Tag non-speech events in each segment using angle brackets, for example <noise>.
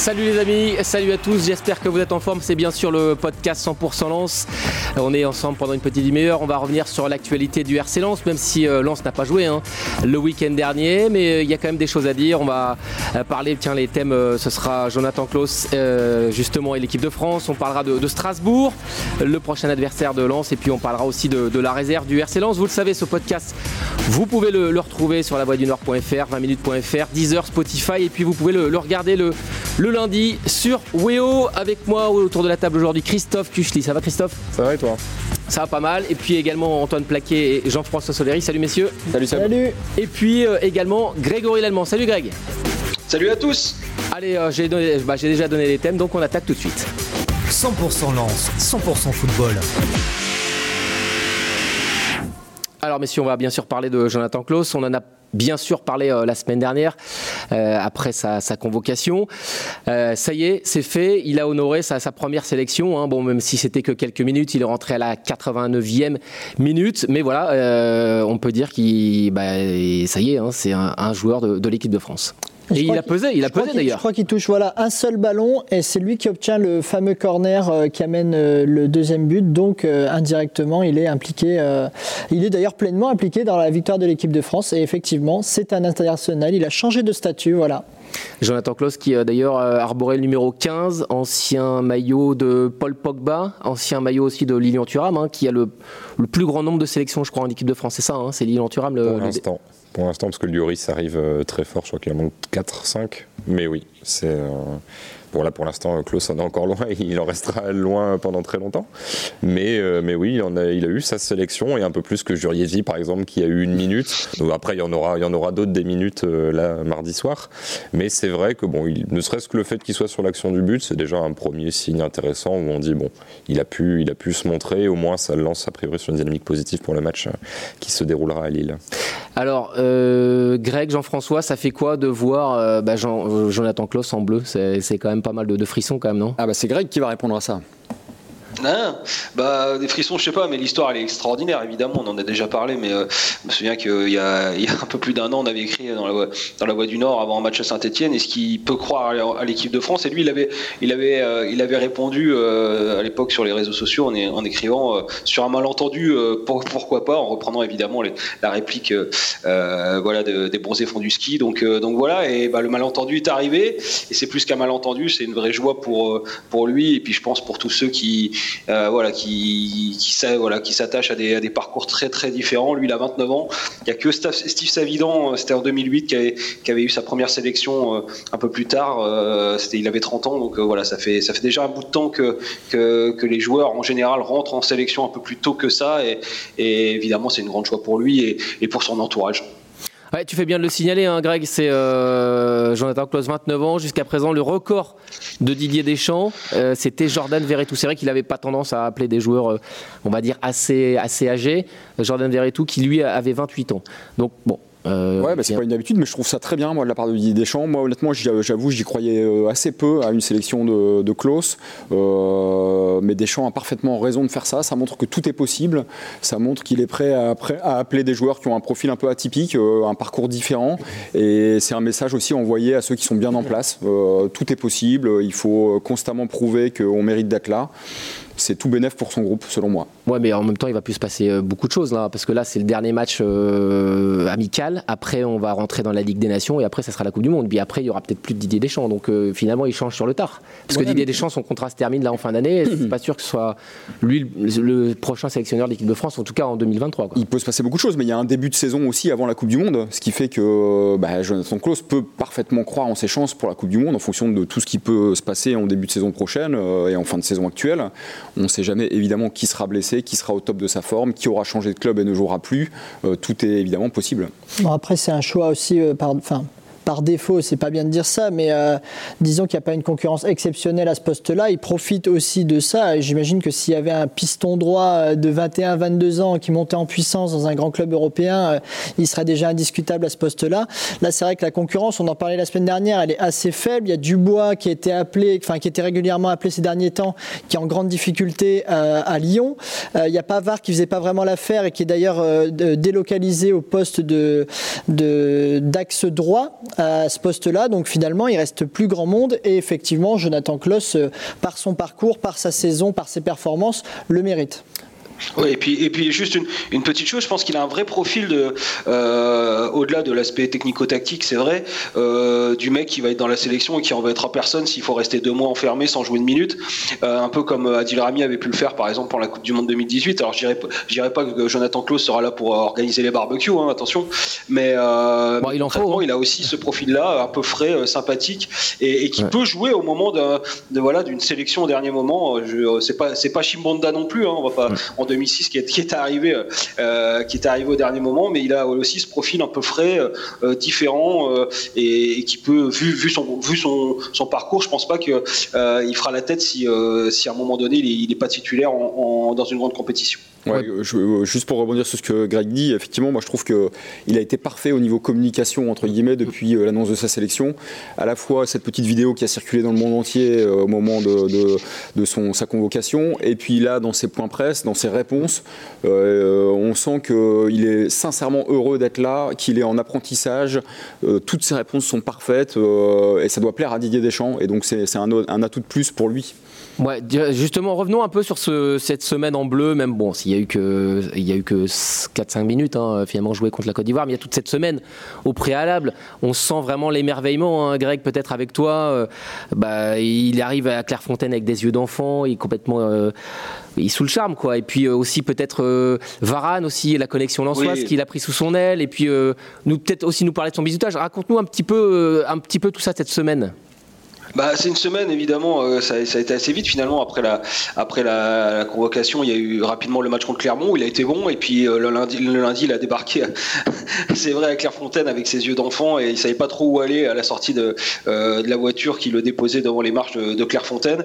Salut les amis, salut à tous, j'espère que vous êtes en forme, c'est bien sûr le podcast 100% Lens. On est ensemble pendant une petite demi-heure, on va revenir sur l'actualité du RC Lens, même si euh, Lens n'a pas joué hein, le week-end dernier, mais euh, il y a quand même des choses à dire. On va euh, parler, tiens les thèmes, ce sera Jonathan Klaus justement et l'équipe de France, on parlera de, Strasbourg, le prochain adversaire de Lens, et puis on parlera aussi de, la réserve du RC Lens. Vous le savez, ce podcast, vous pouvez le, retrouver sur la voie du nord.fr, 20minutes.fr, Deezer, Spotify, et puis vous pouvez le, regarder le le lundi sur Weo. Avec moi autour de la table aujourd'hui, Christophe Kuchli. Ça va Christophe? Ça va et toi? Ça va pas mal. Et puis également Antoine Plaquet et Jean-François Soleri. Salut messieurs. Salut, salut. Et puis euh, également Grégory Lallemand. Salut Greg. Salut à tous. Allez, euh, bah, j'ai déjà donné les thèmes, donc on attaque tout de suite. 100% lance, 100% football. Alors messieurs, on va bien sûr parler de Jonathan Klaus. On en a bien sûr parlé euh, la semaine dernière euh, après sa, convocation. Euh, ça y est, c'est fait. Il a honoré sa, première sélection. Hein. Bon, même si c'était que quelques minutes, il est rentré à la 89e minute. Mais voilà, on peut dire qu'il, bah, ça y est, hein, c'est un, joueur de l'équipe de France. Et il a pesé, il a pesé d'ailleurs. Je crois qu'il touche voilà, un seul ballon et c'est lui qui obtient le fameux corner euh, qui amène euh, le deuxième but. Donc euh, indirectement, il est impliqué. il est d'ailleurs pleinement impliqué dans la victoire de l'équipe de France. Et effectivement, c'est un international. Il a changé de statut. Voilà. Jonathan Klaus qui a d'ailleurs arboré le numéro 15, ancien maillot de Paul Pogba, ancien maillot aussi de Lilian Thuram, hein, qui a le, plus grand nombre de sélections, je crois, en équipe de France. C'est ça, hein, c'est Lilian Thuram. Le, Pour l'instant pour l'instant, parce que Lloris arrive euh, très fort, je crois qu'il en manque 4-5. Mais oui, c'est. Euh, Bon, là, pour l'instant, Klaus en est encore loin <laughs> il en restera loin pendant très longtemps. Mais, euh, mais oui, il, a, eu sa sélection et un peu plus que Juriezi, par exemple, qui a eu une minute. après, il y en aura, aura d'autres des minutes euh, là, mardi soir. Mais c'est vrai que, bon, ne serait-ce que le fait qu'il soit sur l'action du but, c'est déjà un premier signe intéressant où on dit, bon, il a pu, il a pu se montrer. Au moins, ça le lance a priori sur une dynamique positive pour le match euh, qui se déroulera à Lille. Alors, Greg, Jean-François, ça fait quoi de voir bah, Jonathan Klaus en bleu? C'est quand même pas mal de, de frissons quand même, non? Ah bah c'est Greg qui va répondre à ça. Non, bah des frissons, je sais pas, mais l'histoire elle est extraordinaire. Évidemment, on en a déjà parlé, mais euh, je me souviens qu'il y, <laughs> y a un peu plus d'un an, on avait écrit dans la voie, dans la voie du Nord avant un match à Saint-Etienne. Est-ce qu'il peut croire à l'équipe de France Et lui, il avait, il avait, euh, il avait répondu euh, à l'époque sur les réseaux sociaux en, écrivant sur un malentendu, pourquoi pas, en reprenant évidemment la réplique, voilà, des bronzés font du ski. Donc, donc voilà, et bah, le malentendu est arrivé, et c'est plus qu'un malentendu, c'est une vraie joie pour pour lui, et puis je pense pour tous ceux qui euh, voilà, qui, qui, voilà, qui s'attache à des, des, parcours très très différents. Lui, il a 29 ans. Il n'y a que Steve Savidan, euh, c'était en 2008, qui avait, qui avait, eu sa première sélection euh, un peu plus tard. il avait 30 ans, donc voilà, ça fait, ça fait déjà un bout de temps que, que, les joueurs en général rentrent en sélection un peu plus tôt que ça. Et, évidemment, c'est une grande choix pour lui et pour son entourage. Tu fais bien de le signaler, hein, Greg. C'est euh, Jonathan Klaus, 29 ans. Jusqu'à présent, le record de Didier Deschamps, euh, c'était Jordan Verretou. C'est vrai qu'il n'avait pas tendance à appeler des joueurs, euh, on va dire, assez, assez âgés. Jordan Verretou, qui lui avait 28 ans. Donc, bon, euh, ouais, bah, c'est pas une habitude, mais je trouve ça très bien, moi, de la part de Didier Deschamps. Moi, honnêtement, j'avoue, j'y croyais euh, assez peu à une sélection de, de Klaus. Euh, mais Deschamps a parfaitement raison de faire ça. Ça montre que tout est possible. Ça montre qu'il est prêt à, à, appeler des joueurs qui ont un profil un peu atypique, euh, un parcours différent. Et c'est un message aussi envoyé à ceux qui sont bien en place. Euh, tout est possible. Il faut constamment prouver qu'on mérite d'être là c'est tout bénéf pour son groupe, selon moi. Ouais, mais en même temps, il va plus se passer euh, beaucoup de choses là, parce que là, c'est le dernier match euh, amical. Après, on va rentrer dans la Ligue des Nations et après, ça sera la Coupe du Monde. Puis après, il y aura peut-être plus de Didier Deschamps. Donc euh, finalement, il change sur le tard. Parce que Didier Deschamps, son contrat se termine là en fin d'année. c'est pas sûr que ce soit lui le, prochain sélectionneur de l'équipe de France, en tout cas en 2023. Il peut se passer beaucoup de choses, mais il y a un début de saison aussi avant la Coupe du Monde, ce qui fait que bah, Jonathan Klaus peut parfaitement croire en ses chances pour la Coupe du Monde en fonction de tout ce qui peut se passer en début de saison prochaine et en fin de saison actuelle. On ne sait jamais évidemment qui sera blessé, qui sera au top de sa forme, qui aura changé de club et ne jouera plus. Euh, tout est évidemment possible. Après, c'est un choix aussi, euh, par, enfin, par défaut, c'est pas bien de dire ça, mais disons qu'il n'y a pas une concurrence exceptionnelle à ce poste-là. Il profite aussi de ça. J'imagine que s'il y avait un piston droit de 21-22 ans qui montait en puissance dans un grand club européen, il serait déjà indiscutable à ce poste-là. Là, c'est vrai que la concurrence, on en parlait la semaine dernière, elle est assez faible. Il y a Dubois qui été appelé, enfin qui était régulièrement appelé ces derniers temps, qui est en grande difficulté à Lyon. Il y a Pavard qui faisait pas vraiment l'affaire et qui est d'ailleurs délocalisé au poste de d'axe droit à ce poste-là. Donc finalement, il reste plus grand monde et effectivement, Jonathan Kloss, euh, par son parcours, par sa saison, par ses performances, le mérite. Et puis, et puis juste une, petite chose, je pense qu'il a un vrai profil de, euh, au-delà de l'aspect technico-tactique, c'est vrai, euh, du mec qui va être dans la sélection et qui en va être à personne s'il faut rester deux mois enfermé sans jouer une minute, euh, un peu comme Adil Rami avait pu le faire par exemple pour la Coupe du Monde 2018. Alors je dirais, dirais pas que Jonathan Klaus sera là pour organiser les barbecues, hein, attention, mais il, en faut, hein. il a aussi ce profil-là, un peu frais, sympathique, et, qui peut jouer au moment de, voilà d'une sélection au dernier moment. C'est pas c'est pas Chimbonda non plus, hein, on va pas. 2006 qui est, qui est arrivé, euh, qui est arrivé au dernier moment, mais il a aussi ce profil un peu frais, euh, différent et, qui peut, vu, vu, son, vu son, son parcours, je pense pas qu'il il fera la tête si, si à un moment donné il n'est pas titulaire dans une grande compétition. Ouais, juste pour rebondir sur ce que Greg dit, effectivement, moi je trouve qu'il a été parfait au niveau communication, entre guillemets, depuis l'annonce de sa sélection. À la fois cette petite vidéo qui a circulé dans le monde entier au moment de, de, de son, sa convocation, et puis là, dans ses points presse, dans ses réponse. Euh, on sent qu'il est sincèrement heureux d'être là, qu'il est en apprentissage. Euh, toutes ses réponses sont parfaites euh, et ça doit plaire à Didier Deschamps. Et donc c'est un, un atout de plus pour lui. Ouais, justement, revenons un peu sur ce, cette semaine en bleu, même bon, s'il y a eu que, il y a eu que 4-5 minutes, hein, finalement, joué contre la Côte d'Ivoire, mais il y a toute cette semaine au préalable. On sent vraiment l'émerveillement, hein, Greg, peut-être avec toi. Euh, bah, il arrive à Clairefontaine avec des yeux d'enfant, il est complètement. Euh, il est sous le charme, quoi. Et puis euh, aussi, peut-être Varane, aussi, la connexion lançoise qu'il a pris sous son aile, et puis nous, peut-être aussi nous parler de son bisutage. Raconte-nous un petit peu, un petit peu tout ça cette semaine. Bah, c'est une semaine évidemment, euh, ça, a été assez vite finalement après la après la, convocation. Il y a eu rapidement le match contre Clermont il a été bon et puis euh, le lundi il a débarqué. <laughs> c'est vrai à Clairefontaine avec ses yeux d'enfant et il savait pas trop où aller à la sortie de, euh, de la voiture qui le déposait devant les marches de, de Clairefontaine.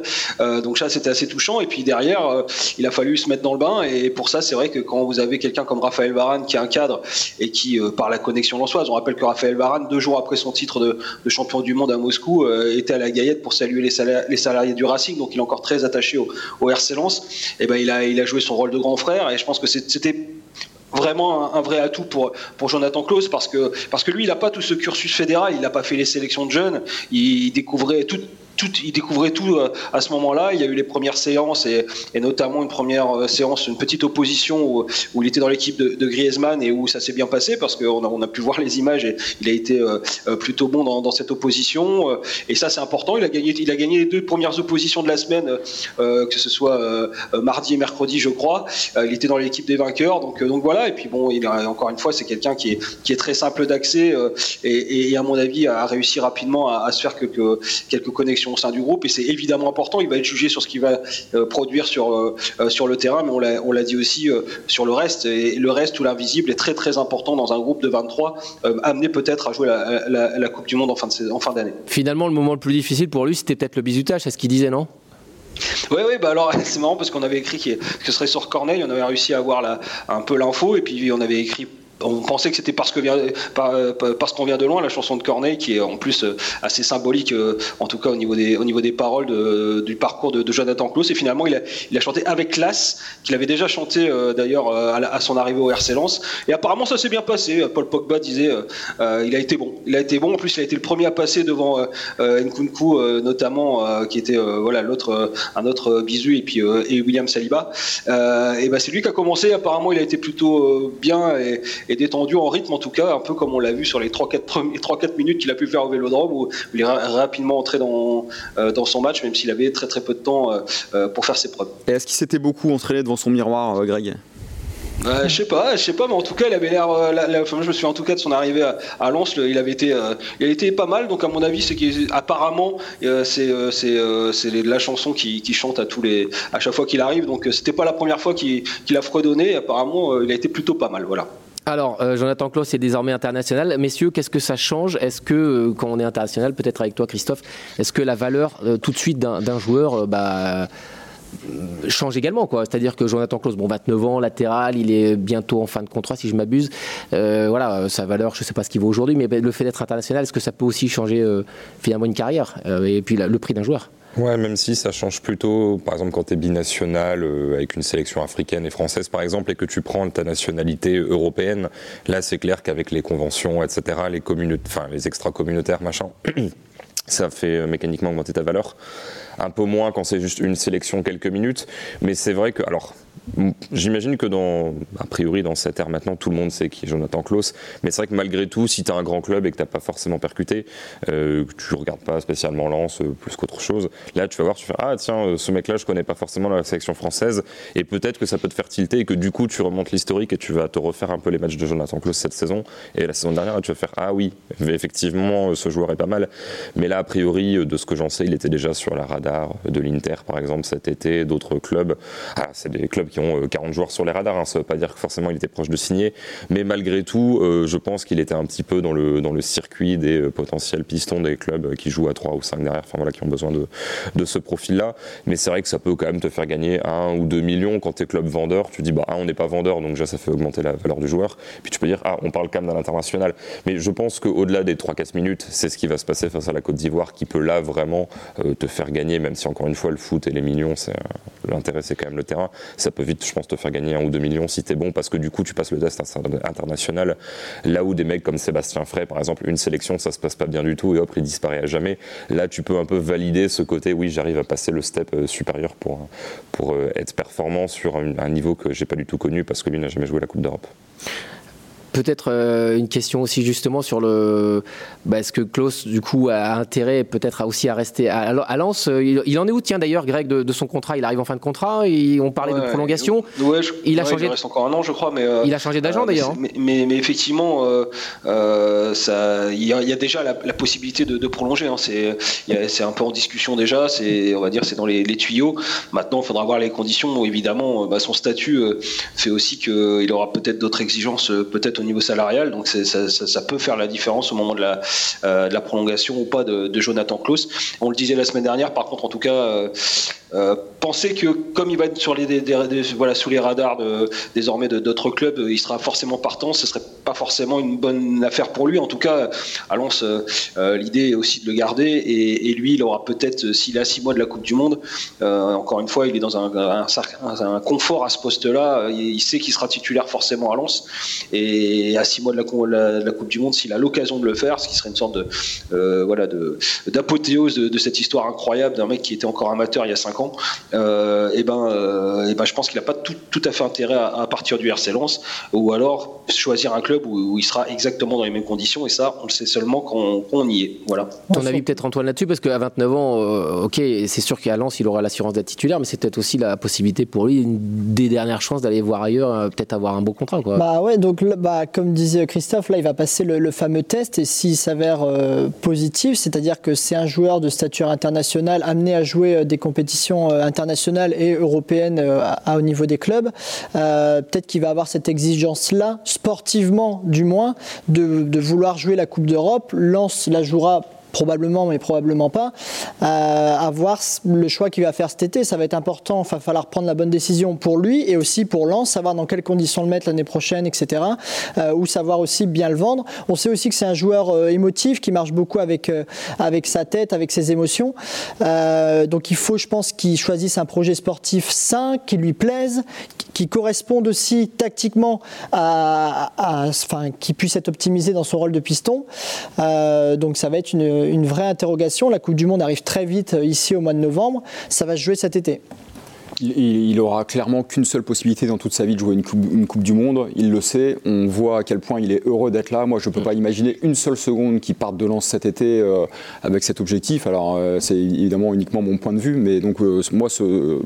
donc ça c'était assez touchant et puis derrière il a fallu se mettre dans le bain et pour ça c'est vrai que quand vous avez quelqu'un comme Raphaël Varane qui est un cadre et qui par la connexion lançoise, on rappelle que Raphaël Varane deux jours après son titre de, de champion du monde à Moscou était à la Gaillette pour saluer les, salariés, du Racing, donc il est encore très attaché au, RC Lens. Et eh ben il a, joué son rôle de grand frère et je pense que c'était vraiment un, vrai atout pour, pour Jonathan Klaus parce que, parce que lui, il n'a pas tout ce cursus fédéral, il n'a pas fait les sélections de jeunes, il découvrait tout, tout, il découvrait tout euh, à ce moment-là. Il y a eu les premières séances et, notamment une première euh, séance, une petite opposition où, où il était dans l'équipe de, Griezmann et où ça s'est bien passé parce qu'on a, on a pu voir les images et il a été euh, plutôt bon dans, dans, cette opposition. Et ça, c'est important. Il a gagné, il a gagné les deux premières oppositions de la semaine, que ce soit mardi et mercredi, je crois. il était dans l'équipe des vainqueurs. Donc, donc voilà. Et puis bon, il a, encore une fois, c'est quelqu'un qui est, qui est très simple d'accès et, et, à mon avis a réussi rapidement à, à se faire quelques connexions au sein du groupe et c'est évidemment important. Il va être jugé sur ce qu'il va euh, produire sur, euh, euh, sur le terrain, mais on l'a dit aussi sur le reste. Et le reste, tout l'invisible, est très très important dans un groupe de 23, amené peut-être à jouer la, Coupe du Monde en fin d'année. En fin Finalement, le moment le plus difficile pour lui, c'était peut-être le bizutage, c'est ce qu'il disait, non? Oui, oui, bah alors <laughs> c'est marrant parce qu'on avait écrit que ce serait sur Corneille, on avait réussi à avoir la, un peu l'info, et puis on avait écrit on pensait que c'était parce qu'on vient de loin la chanson de Corneille qui est en plus euh, assez symbolique euh, en tout cas au niveau des paroles du parcours de, Jonathan Klaus et finalement il a, chanté avec classe qu'il avait déjà chanté euh, d'ailleurs à, son arrivée au RC Lens. Et apparemment ça s'est bien passé. Paul Pogba disait il a été bon. Il a été bon. En plus il a été le premier à passer devant Nkunku notamment qui était voilà l'autre un autre bisu et puis et William Saliba. Et ben c'est lui qui a commencé. Apparemment il a été plutôt bien et détendu en rythme en tout cas, un peu comme on l'a vu sur les 3-4 minutes qu'il a pu faire au Vélodrome où il est rapidement entré dans, euh, dans son match même s'il avait très très peu de temps euh, euh, pour faire ses preuves. Et est-ce qu'il s'était beaucoup entraîné devant son miroir, Greg? Je sais pas, je sais pas, mais en tout cas, il avait l'air. je me souviens en tout cas de son arrivée à, Lens, il avait été, il a été pas mal. Donc à mon avis, c'est qu'apparemment, c'est c'est la chanson qui, chante à tous les, à chaque fois qu'il arrive. Donc c'était pas la première fois qu'il a fredonné. Apparemment, il a été plutôt pas mal, voilà. Alors, euh, Jonathan Klaus est désormais international. Messieurs, qu'est-ce que ça change? Est-ce que, euh, quand on est international, peut-être avec toi, Christophe, est-ce que la valeur euh, tout de suite d'un joueur bah, change également c'est-à-dire que Jonathan Klaus bon 29 ans latéral il est bientôt en fin de contrat si je m'abuse. Voilà sa valeur je sais pas ce qu'il vaut aujourd'hui mais le fait d'être international est-ce que ça peut aussi changer finalement une carrière et puis le prix d'un joueur? Ouais, même si ça change plutôt, par exemple, quand tu es binational euh, avec une sélection africaine et française, par exemple, et que tu prends ta nationalité européenne, là, c'est clair qu'avec les conventions, etc., les, enfin, les extra-communautaires, machin, <clears throat> ça fait euh, mécaniquement augmenter ta valeur. Un peu moins quand c'est juste une sélection quelques minutes, mais c'est vrai que, alors, j'imagine que dans, a priori, dans cette ère maintenant, tout le monde sait qui est Jonathan Klaus, mais c'est vrai que malgré tout, si tu as un grand club et que tu pas forcément percuté, euh, que tu regardes pas spécialement Lens euh, plus qu'autre chose, là, tu vas voir, tu fais, ah tiens, euh, ce mec-là, je connais pas forcément la sélection française, et peut-être que ça peut te faire tilter et que du coup, tu remontes l'historique et tu vas te refaire un peu les matchs de Jonathan Klaus cette saison, et la saison dernière, tu vas faire, ah oui, effectivement, ce joueur est pas mal, mais là, a priori, de ce que j'en sais, il était déjà sur la radar de l'Inter, par exemple, cet été, d'autres clubs. Ah, c'est des clubs qui ont euh, 40 joueurs sur les radars, hein, ça veut pas dire que forcément il était proche de signer, mais malgré tout, euh, je pense qu'il était un petit peu dans le, circuit des euh, potentiels pistons des clubs qui jouent à 3 ou 5 derrière, voilà, qui ont besoin de, ce profil-là. Mais c'est vrai que ça peut quand même te faire gagner 1 ou 2 millions quand tu es club vendeur. Tu dis, bah, ah, on n'est pas vendeur, donc déjà ça fait augmenter la valeur du joueur. Puis tu peux dire, ah, on parle quand même d'un international. Mais je pense qu'au-delà des 3-4 minutes, c'est ce qui va se passer face à la Côte d'Ivoire qui peut là vraiment euh, te faire gagner, même si encore une fois le foot et les millions, euh, l'intérêt c'est quand même le terrain. Ça peut vite, je pense, te faire gagner 1 ou 2 millions si t'es bon, parce que du coup tu passes le test international. Là où des mecs comme Sébastien Frey, par exemple, une sélection, ça se passe pas bien du tout et hop, il disparaît à jamais. Là, tu peux un peu valider ce côté, oui, j'arrive à passer le step euh, supérieur pour, pour euh, être performant sur un, un niveau que j'ai pas du tout connu parce que lui n'a jamais joué la Coupe d'Europe. Peut-être euh, une question aussi justement sur le. Bah, Est-ce que Klaus, du coup, a intérêt peut-être aussi à rester à, à Lens euh, il, il en est où, tiens d'ailleurs, Greg, de, de son contrat? Il arrive en fin de contrat et on parlait de prolongation. ouais, je- Il a ouais, changé- Il reste encore un an, je crois, mais. euh, Il a changé d'agent d'ailleurs. mais, mais, mais effectivement, ça, il y, a il y a déjà la, la possibilité de, de prolonger. hein. C'est, un peu en discussion déjà. C'est, on va dire, c'est dans les, les tuyaux. Maintenant, il faudra voir les conditions. Évidemment, bah, son statut fait aussi qu'il aura peut-être d'autres exigences, peut-être niveau salarial. Donc, ça, peut faire la différence au moment de la, euh, prolongation ou pas de, de Jonathan Klaus. On le disait la semaine dernière. Par contre, en tout cas. Euh, pensez que comme il va être sous les radars désormais d'autres clubs, il sera forcément partant. Ce serait pas forcément une bonne affaire pour lui. En tout cas, à Lens, euh, l'idée est aussi de le garder. Et, lui, il aura peut-être, euh, s'il à six mois de la Coupe du Monde, encore une fois, il est dans un, confort à ce poste-là. Il, sait qu'il sera titulaire forcément à Lens. Et à six mois de la, Coupe du Monde, s'il a l'occasion de le faire, ce qui serait une sorte de voilà d'apothéose de, de cette histoire incroyable d'un mec qui était encore amateur il y a cinq ans, euh, et ben, euh, et ben je pense qu'il n'a pas tout, tout à fait intérêt à, à partir du RC Lens ou alors choisir un club où, où il sera exactement dans les mêmes conditions et ça on le sait seulement quand, quand on y est. Voilà. Ton avis peut-être Antoine là-dessus parce qu'à 29 ans, euh, ok, c'est sûr qu'à Lens il aura l'assurance d'être titulaire, mais c'est peut-être aussi la possibilité pour lui une des dernières chances d'aller voir ailleurs, euh, peut-être avoir un beau contrat quoi. Bah ouais, donc là, bah, comme disait Christophe, là il va passer le, le fameux test et s'il s'avère euh, positif, c'est-à-dire que c'est un joueur de stature internationale amené à jouer euh, des compétitions euh, internationales et européennes euh, au niveau des clubs, euh, peut-être qu'il va avoir cette exigence-là, sportivement du moins, de, de vouloir jouer la Coupe d'Europe. Lens la jouera probablement, mais probablement pas, euh, à voir le choix qu'il va faire cet été. Ça va être important, il va falloir prendre la bonne décision pour lui et aussi pour Lens, savoir dans quelles conditions le mettre l'année prochaine, etc. Euh, ou savoir aussi bien le vendre. On sait aussi que c'est un joueur euh, émotif qui marche beaucoup avec, euh, avec sa tête, avec ses émotions. Donc il faut, je pense, qu'il choisisse un projet sportif sain, qui lui plaise, qui- corresponde aussi tactiquement à, enfin, qui puisse être optimisé dans son rôle de piston. Donc ça va être une, une vraie interrogation. La Coupe du Monde arrive très vite euh, ici au mois de novembre. Ça va se jouer cet été. Il, il- aura clairement qu'une seule possibilité dans toute sa vie de jouer une coupe, une coupe du Monde. Il le sait. On voit à quel point il est heureux d'être là. Moi, je ne peux pas imaginer une seule seconde qu'il parte de Lens cet été euh, avec cet objectif. Alors, euh, c'est évidemment uniquement mon point de vue, mais donc euh, moi, ce-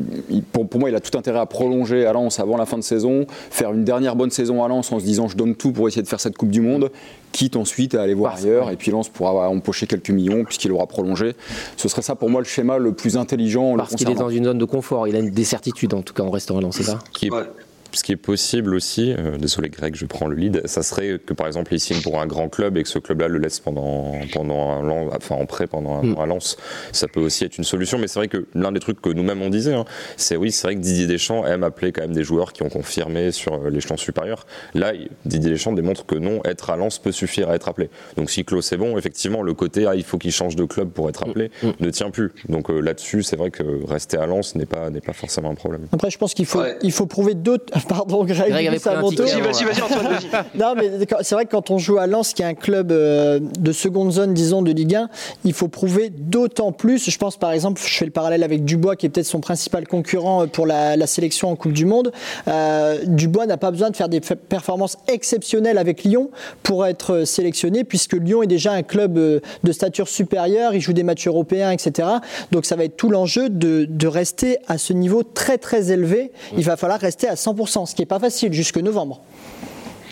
pour, pour moi, il a tout intérêt à prolonger à Lens avant la fin de saison, faire une dernière bonne saison à Lens en se disant je donne tout pour essayer de faire cette Coupe du Monde. Quitte ensuite à aller voir Parfait. ailleurs, et puis Lens pourra empocher quelques millions puisqu'il aura prolongé. Ce serait ça pour moi le schéma le plus intelligent. Parce qu'il est dans une zone de confort, il a une- des certitudes en tout cas en restant à Lens, c'est ça? Qui est, Ouais. Ce qui est possible aussi, euh, désolé Greg, je prends le lead, ça serait que par exemple il signe pour un grand club et que ce club-là le laisse pendant, pendant un an, enfin en prêt pendant un Mm. an à Lens. Ça peut aussi être une solution, mais c'est vrai que l'un des trucs que nous-mêmes on disait, hein, c'est oui, c'est vrai que Didier Deschamps aime appeler quand même des joueurs qui ont confirmé sur euh, l'échelon supérieur. Là, Didier Deschamps démontre que non, être à Lens peut suffire à être appelé. Donc si Klaus est bon, effectivement, le côté ah, il faut qu'il change de club pour être appelé Mm. ne tient plus. Donc euh, là-dessus, c'est vrai que rester à Lens n'est pas, n'est pas forcément un problème. Après, je pense qu'il faut, Ouais. il faut prouver d'autres. <laughs> Pardon, Greg, Greg avait c'est à pris un mon ticket tour. avant. Vas-y, vas-y, vas-y, Antoine, vas-y. <laughs> Non, mais c'est vrai que quand on joue à Lens, qui est un club euh, de seconde zone, disons, de Ligue 1, il faut prouver d'autant plus. Je pense par exemple, je fais le parallèle avec Dubois, qui est peut-être son principal concurrent euh, pour la, la sélection en Coupe du Monde. Euh, Dubois n'a pas besoin de faire des performances exceptionnelles avec Lyon pour être sélectionné, puisque Lyon est déjà un club de stature supérieure, il joue des matchs européens, etc. Donc ça va être tout l'enjeu de, de rester à ce niveau très très élevé. Il va falloir rester à 100%, ce qui n'est pas facile jusque novembre.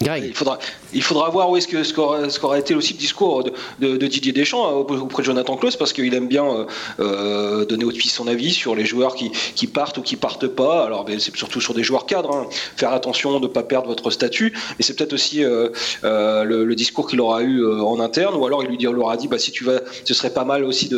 Greg. Il faudra, il faudra voir où est-ce que ce qu'aura été aussi le discours de, Didier Deschamps euh, auprès de Jonathan Klaus parce qu'il aime bien euh, euh, donner aussi son avis sur les joueurs qui, partent ou qui partent pas. Alors ben, c'est surtout sur des joueurs cadres. hein. Faire attention de ne pas perdre votre statut. Mais c'est peut-être aussi euh, le, discours qu'il aura eu en interne ou alors il lui leur a dit bah, si tu vas, ce serait pas mal aussi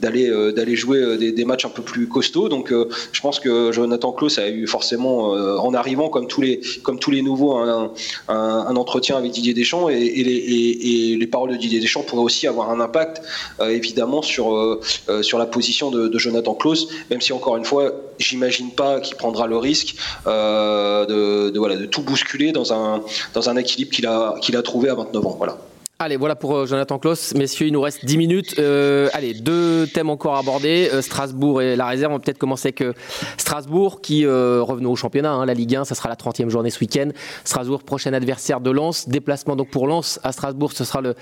d'aller jouer des, matchs un peu plus costauds. Donc je pense que Jonathan Klaus a eu forcément en arrivant comme tous les comme tous les nouveaux un- un entretien avec Didier Deschamps et, les, paroles de Didier Deschamps pourraient aussi avoir un impact euh, évidemment sur, euh, euh, sur la position de, Jonathan Klaus, même si encore une fois, j'imagine pas qu'il prendra le risque de, de, voilà, de tout bousculer dans un, dans un équilibre qu'il a, qu'il a trouvé à 29 ans. Voilà. Allez, voilà pour euh, Jonathan Klaus. Messieurs, il nous reste 10 minutes. Euh, allez, deux thèmes encore abordés. Euh, Strasbourg et la réserve. On va peut-être commencer avec Strasbourg qui revenons au championnat. hein, la Ligue 1, ça sera la 30e journée ce week-end. Strasbourg, prochain adversaire de Lens. Déplacement donc pour Lens à Strasbourg. Ce sera le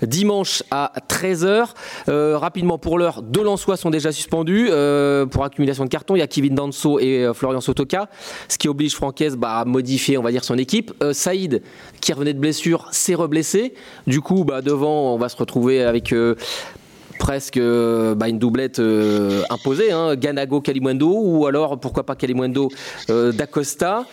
dimanche à 13h. Euh, rapidement, pour l'heure, deux Lensois sont déjà suspendus pour accumulation de cartons. Il y a Kevin Danso et Florian Sotoka, ce qui oblige Francaise bah, à modifier, on va dire, son équipe. Saïd, qui revenait de blessure, s'est reblessé. Du coup, bah, devant, on va se retrouver avec euh, presque euh, bah, une doublette euh, imposée, hein, Ganago Kalimwendo ou alors pourquoi pas Kalimwendo euh, d'Acosta.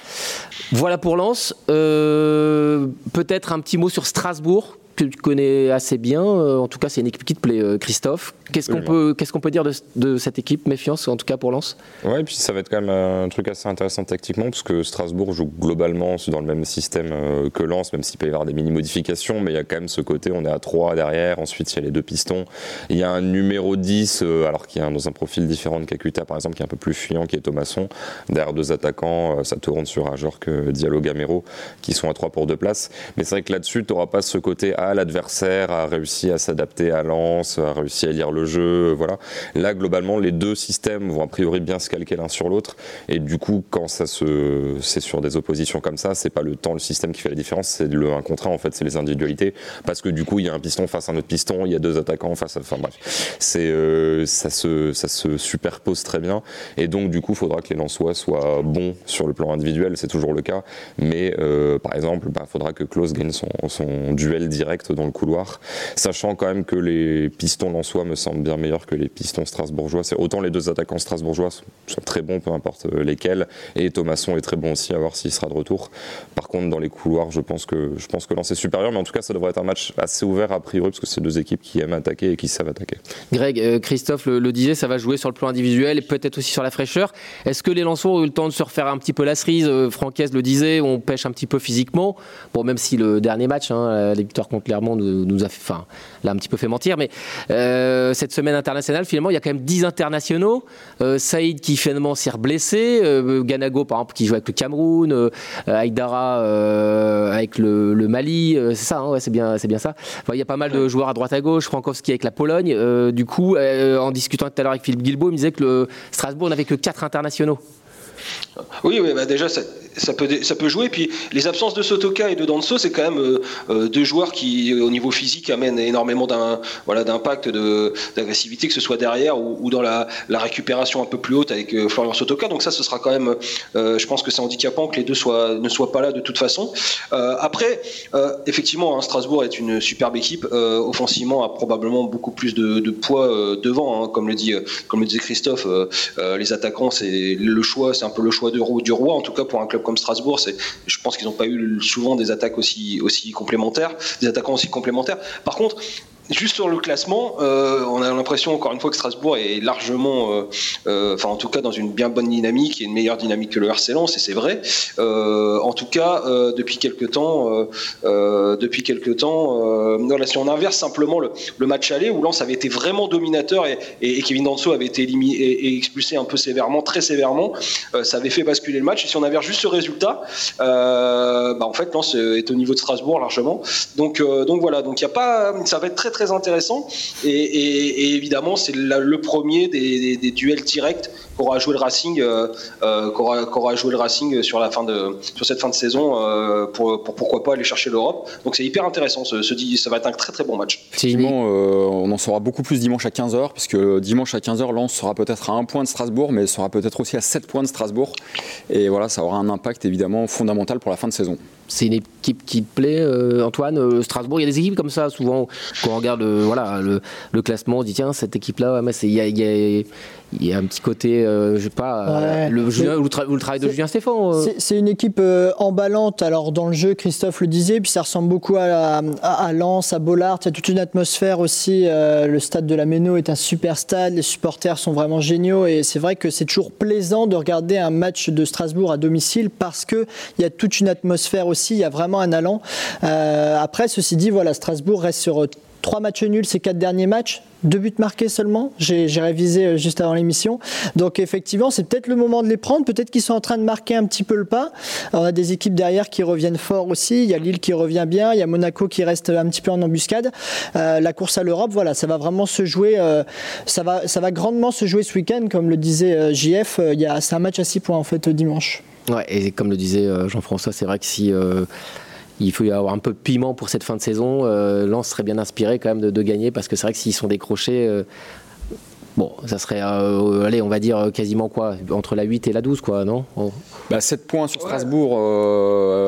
Voilà pour Lens. Peut-être un petit mot sur Strasbourg que tu connais assez bien. Euh, en tout cas, c'est une équipe qui te plaît, euh, Christophe. Qu'est-ce qu'on peut, qu'est-ce qu'on peut dire de, de cette équipe Méfiance, en tout cas pour Lens? Ouais, et puis ça va être quand même un truc assez intéressant tactiquement, parce que Strasbourg joue globalement dans le même système euh, que Lens, même s'il peut y avoir des mini-modifications, mais il y a quand même ce côté, on est à 3 derrière, ensuite il y a les deux pistons. Il y a un numéro 10, euh, alors qu'il y a un- dans un profil différent de Kakuta, par exemple, qui est un peu plus fuyant, qui est Thomasson. Derrière deux attaquants, ça tourne sur Ajorc, euh, Diallo, Gamero, qui sont à 3 pour deux places. Mais c'est vrai que là-dessus, tu n'auras pas ce côté, ah, l'adversaire a réussi à s'adapter à Lens, a réussi à lire le jeu, euh, voilà. Là, globalement, les deux systèmes vont a priori bien se calquer l'un sur l'autre. Et du coup, quand ça se, c'est sur des oppositions comme ça, c'est pas le temps, le système qui fait la différence, c'est le 1 contre 1, en fait, c'est les individualités. Parce que du coup, il y a un piston face à un autre piston, il y a deux attaquants face à. Enfin bref, euh, ça, se, superpose très bien. Et donc, du coup, il faudra que les Lensois soient bons sur le plan individuel, c'est toujours le cas. Mais euh, par exemple, il bah, faudra que Klaus gagne son duel direct dans le couloir. Sachant quand même que les pistons lensois me semblent bien meilleurs que les pistons strasbourgeois. C'est autant les deux attaquants strasbourgeois sont, très bons, peu importe euh, lesquels, et Thomasson est très bon aussi, à voir s'il sera de retour. Par contre, dans les couloirs, je pense que je pense que Lens est supérieur, mais en tout cas, ça devrait être un match assez ouvert a priori, parce que c'est deux équipes qui aiment attaquer et qui savent attaquer. Greg, euh, Christophe le, le disait, ça va jouer sur le plan individuel et peut-être aussi sur la fraîcheur. Est-ce que les Lensois ont eu le temps de se refaire un petit peu la cerise? Euh, le disait, on pêche un petit peu physiquement. Bon, même si le dernier match, hein, la victoire contre Clermont, nous, nous a fait, enfin, l'a un petit peu fait mentir, mais euh, cette semaine internationale, finalement, il y a quand même 10 internationaux. Euh, Saïd qui finalement s'est blessé, euh, Ganago par exemple qui joue avec le Cameroun, Aïdara avec le, le Mali, c'est ça, hein, ouais, c'est bien, c'est bien ça. Enfin, il y a pas mal de joueurs à droite à gauche, Frankowski avec la Pologne. Du coup, en discutant tout à l'heure avec Philippe Guilbault, il me disait que le Strasbourg n'avait que 4 internationaux. Oui, oui bah déjà, ça, peut, ça peut jouer. Puis les absences de Sotoka et de Danso, c'est quand même euh, euh, deux joueurs qui, au niveau physique, amènent énormément voilà, d'impact, d'agressivité, que ce soit derrière ou, dans la, la, récupération un peu plus haute avec euh, Florian Sotoka. Donc ça, ce sera quand même, euh, je pense que c'est handicapant que les deux soient, ne soient pas là de toute façon. Euh, après, euh, effectivement, hein, Strasbourg est une superbe équipe. euh, offensivement, a probablement beaucoup plus de, poids euh, devant, hein, comme le dit, comme le disait Christophe. euh, les attaquants, c'est le choix, c'est un peu le choix du roi, en tout cas pour un club comme Strasbourg. Je pense qu'ils n'ont pas eu souvent des attaques aussi, aussi complémentaires, des attaquants aussi complémentaires. Par contre, Juste sur le classement, euh, on a l'impression encore une fois que Strasbourg est largement, euh, euh, enfin en tout cas dans une bien bonne dynamique et une meilleure dynamique que le RC Lens, et c'est vrai. en tout cas, depuis quelques temps, depuis quelques temps, si on inverse simplement le, match aller où Lens avait été vraiment dominateur et, Kevin Danso avait été et, expulsé un peu sévèrement, très sévèrement, ça avait fait basculer le match. Et si on inverse juste ce résultat, bah, en fait Lens est au niveau de Strasbourg largement. Donc donc voilà, donc il a pas, ça va être très très intéressant. Et, évidemment, c'est le premier des, duels directs qu'aura joué le Racing, euh, euh, qu'aura joué le Racing sur la fin de sur cette fin de saison euh, pour, pourquoi pas aller chercher l'Europe. Donc c'est hyper intéressant. Ce, ça va être un très très bon match. Effectivement, on en saura beaucoup plus dimanche à 15h, puisque dimanche à 15h, Lens sera peut-être à un point de Strasbourg, mais sera peut-être aussi à 7 points de Strasbourg. Et voilà, ça aura un impact évidemment fondamental pour la fin de saison c'est une équipe qui te plaît, euh, Antoine euh, Strasbourg, il y a des équipes comme ça, souvent, quand on regarde le, voilà, le, classement, on dit tiens, cette équipe-là, il y a, il y a un petit côté, euh, je sais pas, euh, le, le, travail de Julien Stéphane. Euh. C'est une équipe emballante. Alors dans le jeu, Christophe le disait, puis ça ressemble beaucoup à, à, Lens, à Bollard. Il y a toute une atmosphère aussi. le stade de la Méno est un super stade. Les supporters sont vraiment géniaux et c'est vrai que c'est toujours plaisant de regarder un match de Strasbourg à domicile parce que il y a toute une atmosphère aussi. Il y a vraiment un allant. après, ceci dit, voilà, Strasbourg reste sur trois matchs nuls ces quatre derniers matchs, deux buts marqués seulement. J'ai révisé euh, juste avant l'émission. Donc effectivement, c'est peut-être le moment de les prendre. Peut-être qu'ils sont en train de marquer un petit peu le pas. on a des équipes derrière qui reviennent fort aussi. Il y a Lille qui revient bien. Il y a Monaco qui reste un petit peu en embuscade. Euh, la course à l'Europe, voilà, ça va vraiment se jouer. Euh, ça va, ça va grandement se jouer ce week-end, comme le disait JF. Il c'est un match à six points en fait dimanche. Ouais, et comme le disait Jean-François, c'est vrai que si il faut y avoir un peu de piment pour cette fin de saison. Euh, Lens serait bien inspiré quand même de, gagner parce que c'est vrai que s'ils sont décrochés, euh, bon, ça serait, euh, allez, on va dire quasiment quoi, entre la 8 et la 12, quoi, non bah, 7 points sur Strasbourg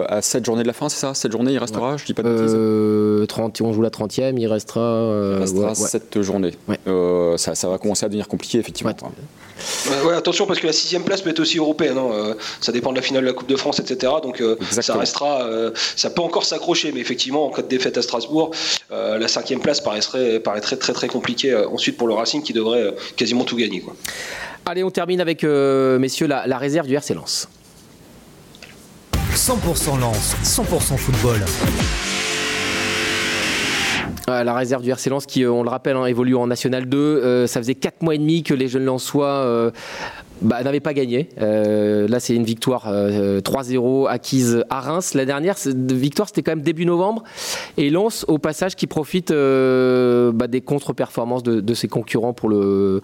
à 7 journées de la fin, c'est ça 7 journées, il restera, je dis pas de bêtises. 30, on joue la 30e, il restera. il restera 7 journées. Ça, ça, va commencer à devenir compliqué, effectivement. Ouais, attention parce que la sixième place peut être aussi européenne. Hein, euh, ça dépend de la finale de la Coupe de France, etc. Donc euh, ça restera, euh, ça peut encore s'accrocher, mais effectivement en cas de défaite à Strasbourg, la cinquième place paraîtrait, paraîtrait très très compliquée ensuite pour le Racing qui devrait quasiment tout gagner. Quoi. Allez, on termine avec messieurs la, la réserve du RC Lens. 100% Lens, 100% football la réserve du RC Lens qui, euh, on le rappelle, hein, évolue en National 2. Euh, ça faisait 4 mois et demi que les jeunes Lensois euh, bah, n'avaient pas gagné. là, c'est une victoire 3-0 acquise à Reims. La dernière victoire, c'était quand même début novembre. Et Lens, au passage, qui profite bah, des contre-performances de, ses concurrents pour le,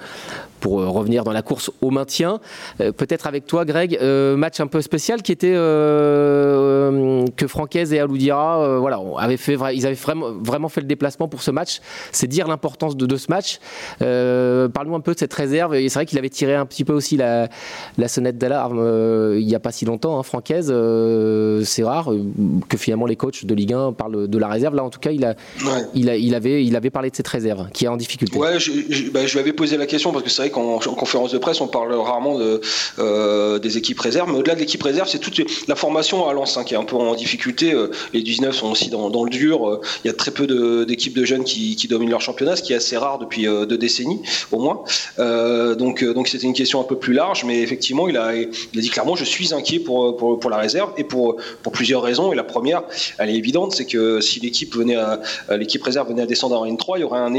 pour euh, revenir dans la course au maintien. Euh, peut-être avec toi, Greg, euh, match un peu spécial qui était que Francaise et Aloudiera voilà, avaient fait, ils avaient vraiment, vraiment fait le déplacement pour ce match. C'est dire l'importance de, de, ce match. Parle-nous un peu de cette réserve. Et c'est vrai qu'il avait tiré un petit peu aussi la, la sonnette d'alarme il n'y a pas si longtemps. Hein, Francaise, c'est rare que finalement les coachs de Ligue 1 parlent de la réserve. Là, en tout cas, il, a, il, a, il, avait, il avait parlé de cette réserve qui est en difficulté. Ouais, je, je, bah, je lui avais posé la question parce que c'est vrai qu'en conférence de presse, on parle rarement euh, des équipes réserves, mais au-delà de l'équipe réserve, c'est toute la formation à Lens hein, qui est un peu en difficulté. Euh, les 19 sont aussi dans, le dur. Euh, il y a très peu d'équipes de, jeunes qui, dominent leur championnat, ce qui est assez rare depuis deux décennies au moins. donc donc c'était une question un peu plus large, mais effectivement, il a, dit clairement, je suis inquiet pour, la réserve et pour, plusieurs raisons. Et la première, elle est évidente, c'est que si l'équipe réserve venait à descendre en N3, il y aurait une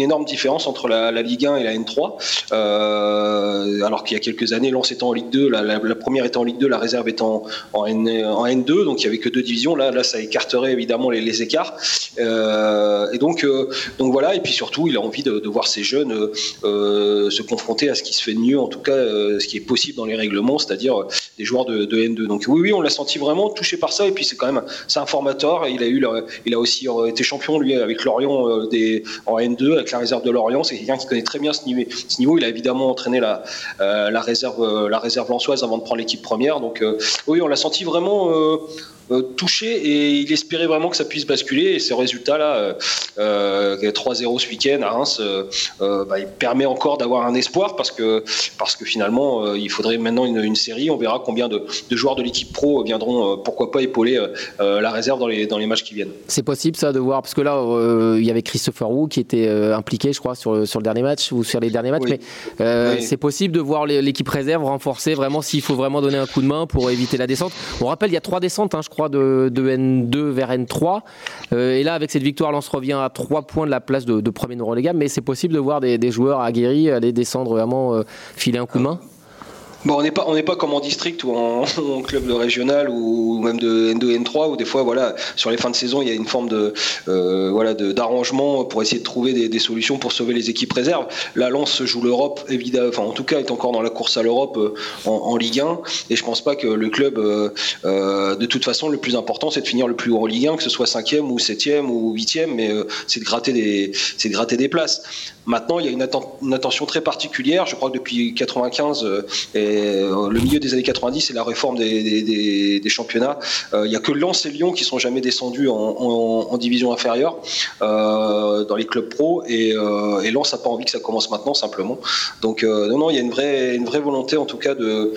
énorme différence entre la, la Ligue 1 et la N3. Euh, alors qu'il y a quelques années, Lens était en Ligue 2, la, première était en Ligue 2, la réserve est en, N, 2 donc il n'y avait que deux divisions. Là, ça écarterait évidemment les, écarts. Euh, et donc, euh, donc voilà, et puis surtout, il a envie de, voir ces jeunes se confronter à ce qui se fait de mieux, en tout cas, ce qui est possible dans les règlements, c'est-à-dire des joueurs de, N2. Donc oui, oui, on l'a senti vraiment touché par ça, et puis c'est quand même, un formateur. Il a eu, il a aussi été champion lui avec Lorient en N2 avec la réserve de Lorient. C'est quelqu'un qui connaît très bien ce niveau. Il a évidemment entraîné la, euh, réserve, euh, la réserve lançoise avant de prendre l'équipe première. Donc euh, oui, on l'a senti vraiment touché et il espérait vraiment que ça puisse basculer. Et ce résultat-là, 3-0 ce week-end à Reims, bah, il permet encore d'avoir un espoir parce que, parce que finalement, il faudrait maintenant une, série. On verra combien de, joueurs de l'équipe pro viendront, pourquoi pas, épauler la réserve dans les, dans les matchs qui viennent. C'est possible ça de voir, parce que là, il y avait Christopher Wu qui était impliqué, je crois, sur, sur le dernier match ou sur les derniers matchs, mais c'est possible de voir l'équipe réserve renforcer vraiment s'il faut vraiment donner un coup de main pour éviter la descente. On rappelle, il y a trois descentes, hein, je crois, de, N2 vers N3. Euh, et là, avec cette victoire, se revient à trois points de la place de, de premier non Mais c'est possible de voir des, joueurs aguerris aller descendre vraiment, euh, filer un coup de main? Bon, on n'est pas, on n'est pas comme en district ou en, <laughs> club de régional ou même de N2, N3 où des fois, voilà, sur les fins de saison, il y a une forme de, euh, voilà, d'arrangement pour essayer de trouver des, solutions pour sauver les équipes réserves. La Lance joue l'Europe, évidemment, en tout cas, est encore dans la course à l'Europe euh, en, Ligue 1. Et je pense pas que le club, euh, de toute façon, le plus important, c'est de finir le plus haut en Ligue 1, que ce soit 5e ou 7e ou 8e, mais c'est de gratter des, c'est de gratter des places. Maintenant, il y a une, attention très particulière. Je crois que depuis 95 et euh, le milieu des années 90 c'est la réforme des, championnats. Euh, il n'y a que Lens et Lyon qui sont jamais descendus en, division inférieure euh, dans les clubs pro et, et Lens n'a pas envie que ça commence maintenant simplement. Donc non, non, il y a une vraie, volonté en tout cas de,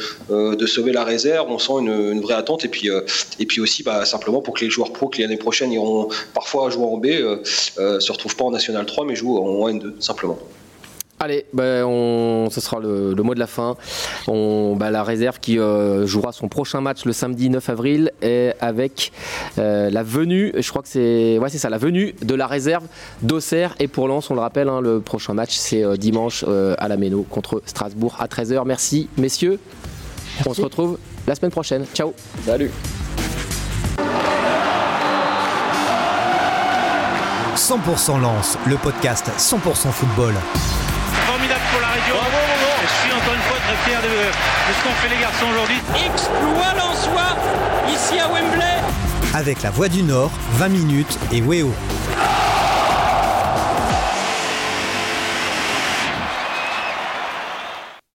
sauver la réserve. On sent une, vraie attente et puis, et puis aussi bah, simplement pour que les joueurs pro qui l'année prochaine iront parfois jouer en B se retrouvent pas en National 3 mais jouent en N2 simplement. Allez, ben on, ce sera le, mot de la fin. On, ben la réserve qui euh, jouera son prochain match le samedi 9 avril et avec euh, la venue, je crois que c'est ouais, c'est ça, la venue de la réserve d'Auxerre et pour Lens, on le rappelle, hein, le prochain match c'est euh, dimanche à la Méno contre Strasbourg à 13h. Merci messieurs. On se retrouve la semaine prochaine. Ciao. Salut. 100% Lens, le podcast 100% football très fier de, ce qu'ont fait les garçons aujourd'hui. Exploit en soi, ici à Wembley. Avec la Voix du Nord, 20 minutes et Weo.